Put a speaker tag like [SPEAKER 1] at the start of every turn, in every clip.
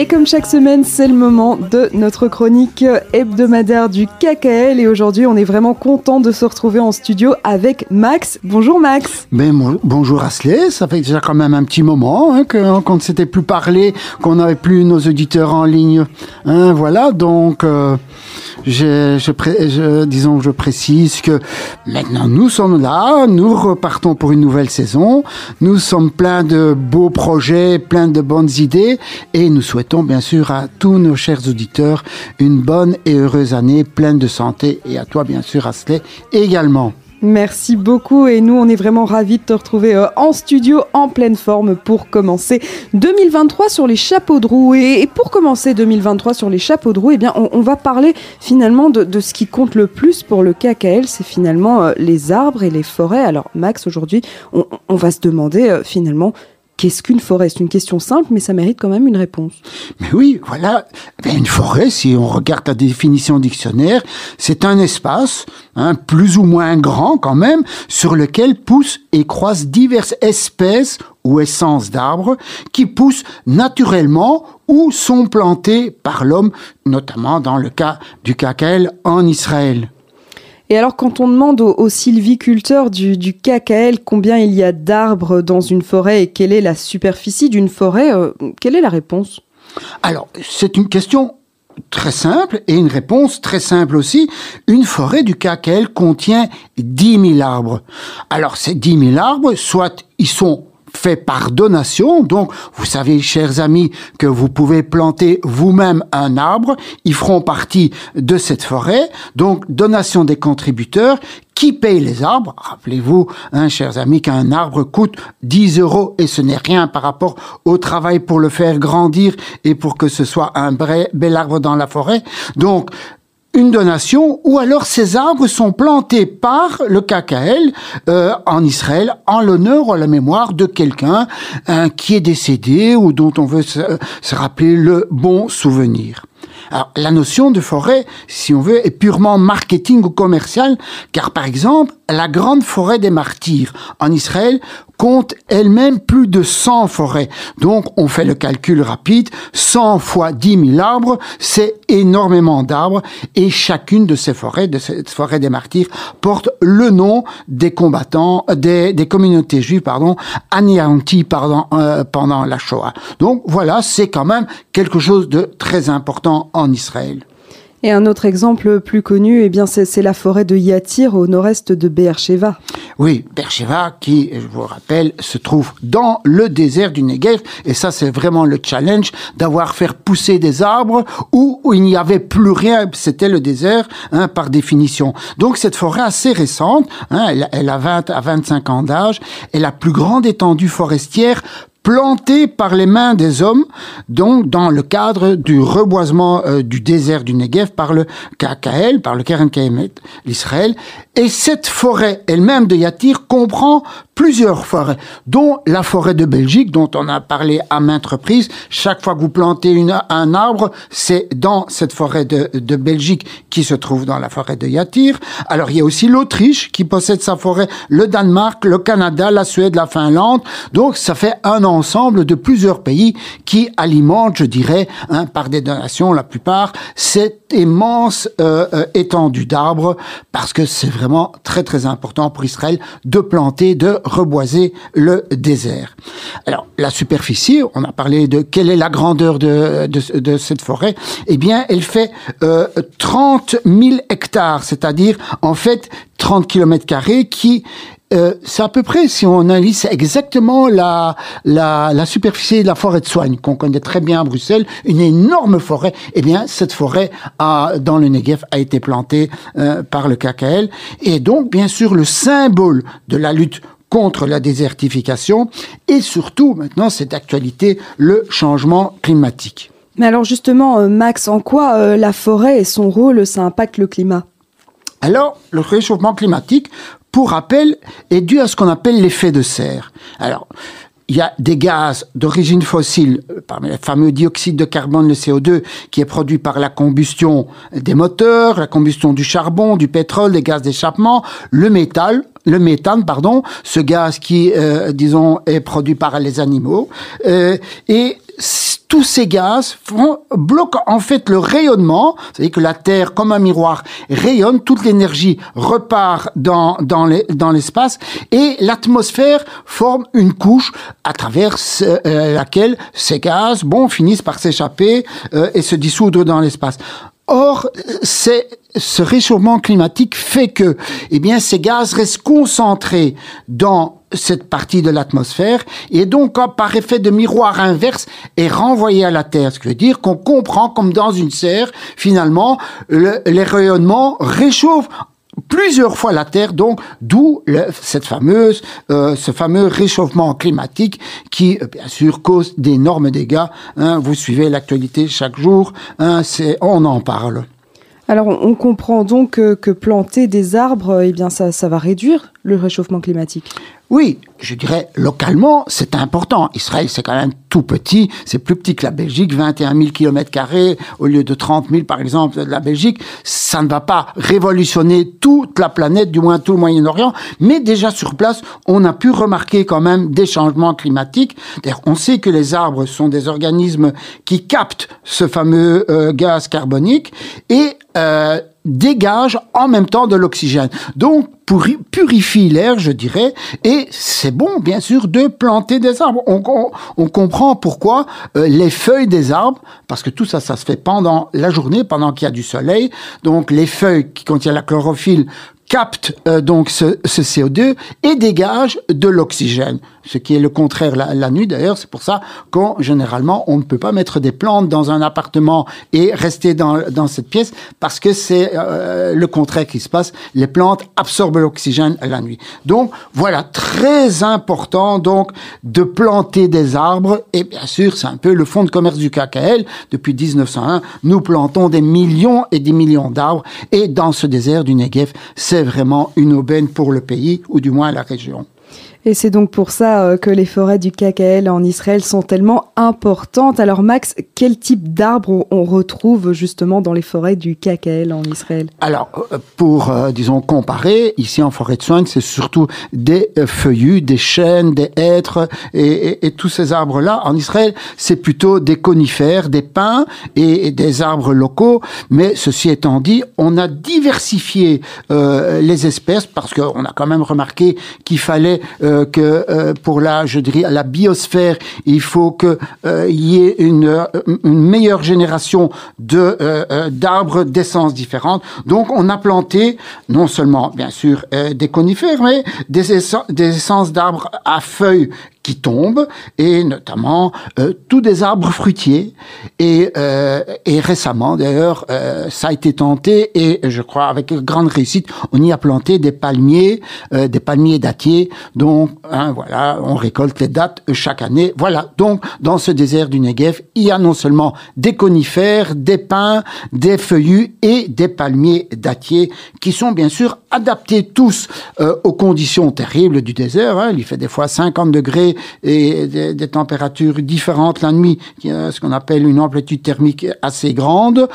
[SPEAKER 1] Et comme chaque semaine, c'est le moment de notre chronique hebdomadaire du KKL. Et aujourd'hui, on est vraiment content de se retrouver en studio avec Max. Bonjour Max.
[SPEAKER 2] Ben, bonjour Asley, ça fait déjà quand même un petit moment hein, qu'on ne s'était plus parlé, qu'on n'avait plus nos auditeurs en ligne. Hein, voilà, donc euh, je, je, disons, je précise que maintenant nous sommes là, nous repartons pour une nouvelle saison, nous sommes pleins de beaux projets, plein de bonnes idées et nous souhaitons souhaitons bien sûr à tous nos chers auditeurs une bonne et heureuse année pleine de santé et à toi bien sûr Asley également.
[SPEAKER 1] Merci beaucoup et nous on est vraiment ravis de te retrouver euh, en studio en pleine forme pour commencer 2023 sur les chapeaux de roue et pour commencer 2023 sur les chapeaux de roue eh bien on, va parler finalement de, ce qui compte le plus pour le KKL c'est finalement euh, les arbres et les forêts alors Max aujourd'hui on, va se demander euh, finalement Qu'est-ce qu'une forêt? C'est une question simple, mais ça mérite quand même une réponse.
[SPEAKER 2] Mais oui, voilà. Eh une forêt, si on regarde la définition dictionnaire, c'est un espace, hein, plus ou moins grand quand même, sur lequel poussent et croissent diverses espèces ou essences d'arbres qui poussent naturellement ou sont plantés par l'homme, notamment dans le cas du KKL en Israël.
[SPEAKER 1] Et alors, quand on demande aux, sylviculteurs du, du, KKL combien il y a d'arbres dans une forêt et quelle est la superficie d'une forêt, euh, quelle est la réponse?
[SPEAKER 2] Alors, c'est une question très simple et une réponse très simple aussi. Une forêt du KKL contient 10 000 arbres. Alors, ces 10 000 arbres, soit ils sont fait par donation. Donc, vous savez, chers amis, que vous pouvez planter vous-même un arbre. Ils feront partie de cette forêt. Donc, donation des contributeurs qui paye les arbres? Rappelez-vous, hein, chers amis, qu'un arbre coûte 10 euros et ce n'est rien par rapport au travail pour le faire grandir et pour que ce soit un bel arbre dans la forêt. Donc, une donation ou alors ces arbres sont plantés par le KKL euh, en Israël en l'honneur ou à la mémoire de quelqu'un euh, qui est décédé ou dont on veut se, se rappeler le bon souvenir. Alors, la notion de forêt, si on veut, est purement marketing ou commercial, car par exemple, la grande forêt des martyrs en Israël compte elle-même plus de 100 forêts. Donc on fait le calcul rapide, 100 fois 10 000 arbres, c'est énormément d'arbres et chacune de ces forêts, de cette forêt des martyrs, porte le nom des combattants, des, des communautés juives, pardon, anéanties euh, pendant la Shoah. Donc voilà, c'est quand même quelque chose de très important en Israël.
[SPEAKER 1] Et un autre exemple plus connu, eh bien, c'est la forêt de Yatir au nord-est de Beersheba.
[SPEAKER 2] Oui, Beersheba qui, je vous rappelle, se trouve dans le désert du Negev. Et ça, c'est vraiment le challenge d'avoir fait pousser des arbres où, où il n'y avait plus rien. C'était le désert, hein, par définition. Donc, cette forêt assez récente, hein, elle, elle a 20 à 25 ans d'âge, est la plus grande étendue forestière planté par les mains des hommes, donc dans le cadre du reboisement euh, du désert du Negev par le KKL, par le Keren Kaemet, l'Israël. Et cette forêt elle-même de Yatir comprend plusieurs forêts, dont la forêt de Belgique, dont on a parlé à maintes reprises. Chaque fois que vous plantez une, un arbre, c'est dans cette forêt de, de Belgique qui se trouve dans la forêt de Yatir. Alors il y a aussi l'Autriche qui possède sa forêt, le Danemark, le Canada, la Suède, la Finlande. Donc ça fait un ensemble de plusieurs pays qui alimentent, je dirais, hein, par des donations la plupart, cette immense euh, euh, étendue d'arbres, parce que c'est vraiment très très important pour Israël de planter, de reboiser le désert. Alors la superficie, on a parlé de quelle est la grandeur de, de, de cette forêt, eh bien elle fait euh, 30 000 hectares, c'est-à-dire en fait 30 km carrés qui euh, c'est à peu près, si on analyse exactement la, la, la, superficie de la forêt de soigne, qu'on connaît très bien à Bruxelles, une énorme forêt. Eh bien, cette forêt a, dans le Negev a été plantée euh, par le KKL. Et donc, bien sûr, le symbole de la lutte contre la désertification et surtout, maintenant, c'est d'actualité, le changement climatique.
[SPEAKER 1] Mais alors justement, euh, Max, en quoi la forêt et son rôle, ça impacte le climat?
[SPEAKER 2] Alors, le réchauffement climatique, pour rappel, est dû à ce qu'on appelle l'effet de serre. Alors, il y a des gaz d'origine fossile, euh, parmi le fameux dioxyde de carbone, le CO2, qui est produit par la combustion des moteurs, la combustion du charbon, du pétrole, des gaz d'échappement, le métal, le méthane, pardon, ce gaz qui, euh, disons, est produit par les animaux. Euh, et tous ces gaz bloquent en fait le rayonnement, c'est-à-dire que la Terre, comme un miroir, rayonne, toute l'énergie repart dans, dans, les, dans l'espace, et l'atmosphère forme une couche à travers euh, laquelle ces gaz, bon, finissent par s'échapper euh, et se dissoudre dans l'espace. Or, c'est ce réchauffement climatique fait que, eh bien, ces gaz restent concentrés dans cette partie de l'atmosphère et donc par effet de miroir inverse est renvoyé à la Terre. Ce qui veut dire qu'on comprend comme dans une serre, finalement, les rayonnements réchauffent plusieurs fois la Terre, donc d'où cette fameuse, euh, ce fameux réchauffement climatique qui, euh, bien sûr, cause d'énormes dégâts. Hein. vous suivez l'actualité chaque jour, hein, on en parle.
[SPEAKER 1] Alors, on comprend donc que, planter des arbres, eh bien, ça, ça va réduire le réchauffement climatique.
[SPEAKER 2] Oui, je dirais localement, c'est important. Israël, c'est quand même tout petit. C'est plus petit que la Belgique, 21 000 km au lieu de 30 000 par exemple de la Belgique. Ça ne va pas révolutionner toute la planète, du moins tout le Moyen-Orient. Mais déjà sur place, on a pu remarquer quand même des changements climatiques. D'ailleurs, on sait que les arbres sont des organismes qui captent ce fameux euh, gaz carbonique et euh, dégagent en même temps de l'oxygène. Donc, purifie l'air, je dirais, et c'est bon, bien sûr, de planter des arbres. On, on, comprend pourquoi euh, les feuilles des arbres, parce que tout ça, ça se fait pendant la journée, pendant qu'il y a du soleil, donc les feuilles qui contiennent la chlorophylle capte euh, donc ce, ce, CO2 et dégage de l'oxygène, ce qui est le contraire la, nuit d'ailleurs. C'est pour ça qu'on généralement on ne peut pas mettre des plantes dans un appartement et rester dans, dans cette pièce parce que c'est euh, le contraire qui se passe. Les plantes absorbent l'oxygène la nuit. Donc voilà, très important donc de planter des arbres et bien sûr c'est un peu le fonds de commerce du KKL. Depuis 1901, nous plantons des millions et des millions d'arbres et dans ce désert du Negev, c'est vraiment une aubaine pour le pays, ou du moins la région.
[SPEAKER 1] Et c'est donc pour ça euh, que les forêts du KKL en Israël sont tellement importantes. Alors Max, quel type d'arbres on retrouve justement dans les forêts du KKL en Israël?
[SPEAKER 2] Alors, euh, pour, euh, disons, comparer, ici en forêt de soins, c'est surtout des feuillus, des chênes, des hêtres et, tous ces arbres-là. En Israël, c'est plutôt des conifères, des pins et, des arbres locaux. Mais ceci étant dit, on a diversifié les espèces parce qu'on a quand même remarqué qu'il fallait... que euh, pour la, je dirais, la biosphère, il faut qu'il euh, y ait une, une, meilleure génération de d'arbres d'essences différentes. Donc, on a planté non seulement, bien sûr, des conifères, mais des, des essences d'arbres à feuilles qui tombent, et notamment euh, tous des arbres fruitiers. Et, euh, et récemment, d'ailleurs, euh, ça a été tenté, et je crois avec grande réussite, on y a planté des palmiers, euh, des palmiers dattiers. Donc, hein, voilà, on récolte les dates chaque année. Voilà, donc dans ce désert du Negev, il y a non seulement des conifères, des pins, des feuillus et des palmiers dattiers, qui sont bien sûr adaptés tous euh, aux conditions terribles du désert. Hein. Il fait des fois 50 degrés et des, températures différentes la nuit, ce qu'on appelle une amplitude thermique assez grande.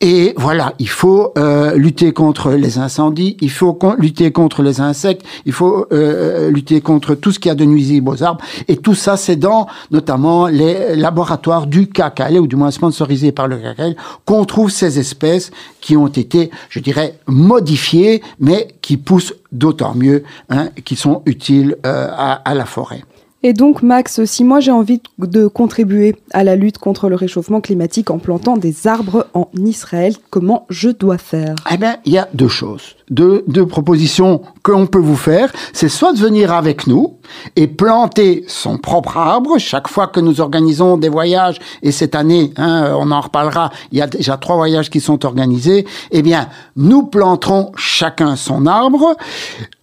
[SPEAKER 2] Et voilà, il faut euh, lutter contre les incendies, il faut lutter contre les insectes, il faut euh, lutter contre tout ce qui a de nuisible aux arbres. Et tout ça, c'est dans notamment les laboratoires du KKL, ou du moins sponsorisés par le KKL, qu'on trouve ces espèces qui ont été, je dirais, modifiées, mais qui poussent d'autant mieux, hein, qui sont utiles euh, à la forêt.
[SPEAKER 1] Et donc, Max, si moi j'ai envie de contribuer à la lutte contre le réchauffement climatique en plantant des arbres en Israël, comment je dois faire?
[SPEAKER 2] Eh bien, il y a deux choses deux, deux propositions qu'on peut vous faire. C'est soit de venir avec nous et planter son propre arbre chaque fois que nous organisons des voyages. Et cette année, hein, on en reparlera, il y a déjà trois voyages qui sont organisés. Eh bien, nous planterons chacun son arbre,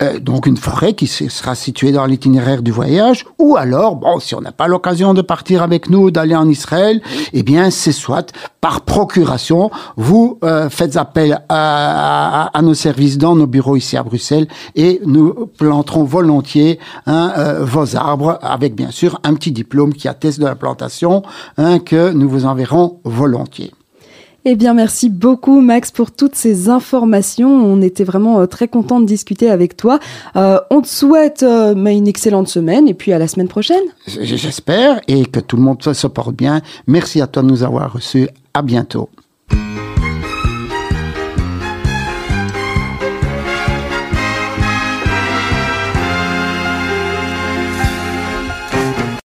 [SPEAKER 2] euh, donc une forêt qui sera située dans l'itinéraire du voyage. Ou alors, bon, si on n'a pas l'occasion de partir avec nous, d'aller en Israël, eh bien, c'est soit par procuration, vous euh, faites appel à, nos services dans nos bureaux ici à Bruxelles et nous planterons volontiers hein, euh, vos arbres avec bien sûr un petit diplôme qui atteste de la plantation hein, que nous vous enverrons volontiers.
[SPEAKER 1] Eh bien, merci beaucoup, Max, pour toutes ces informations. On était vraiment euh, très content de discuter avec toi. Euh, on te souhaite euh, une excellente semaine et puis à la semaine prochaine.
[SPEAKER 2] J'espère et que tout le monde se porte bien. Merci à toi de nous avoir reçus. À bientôt.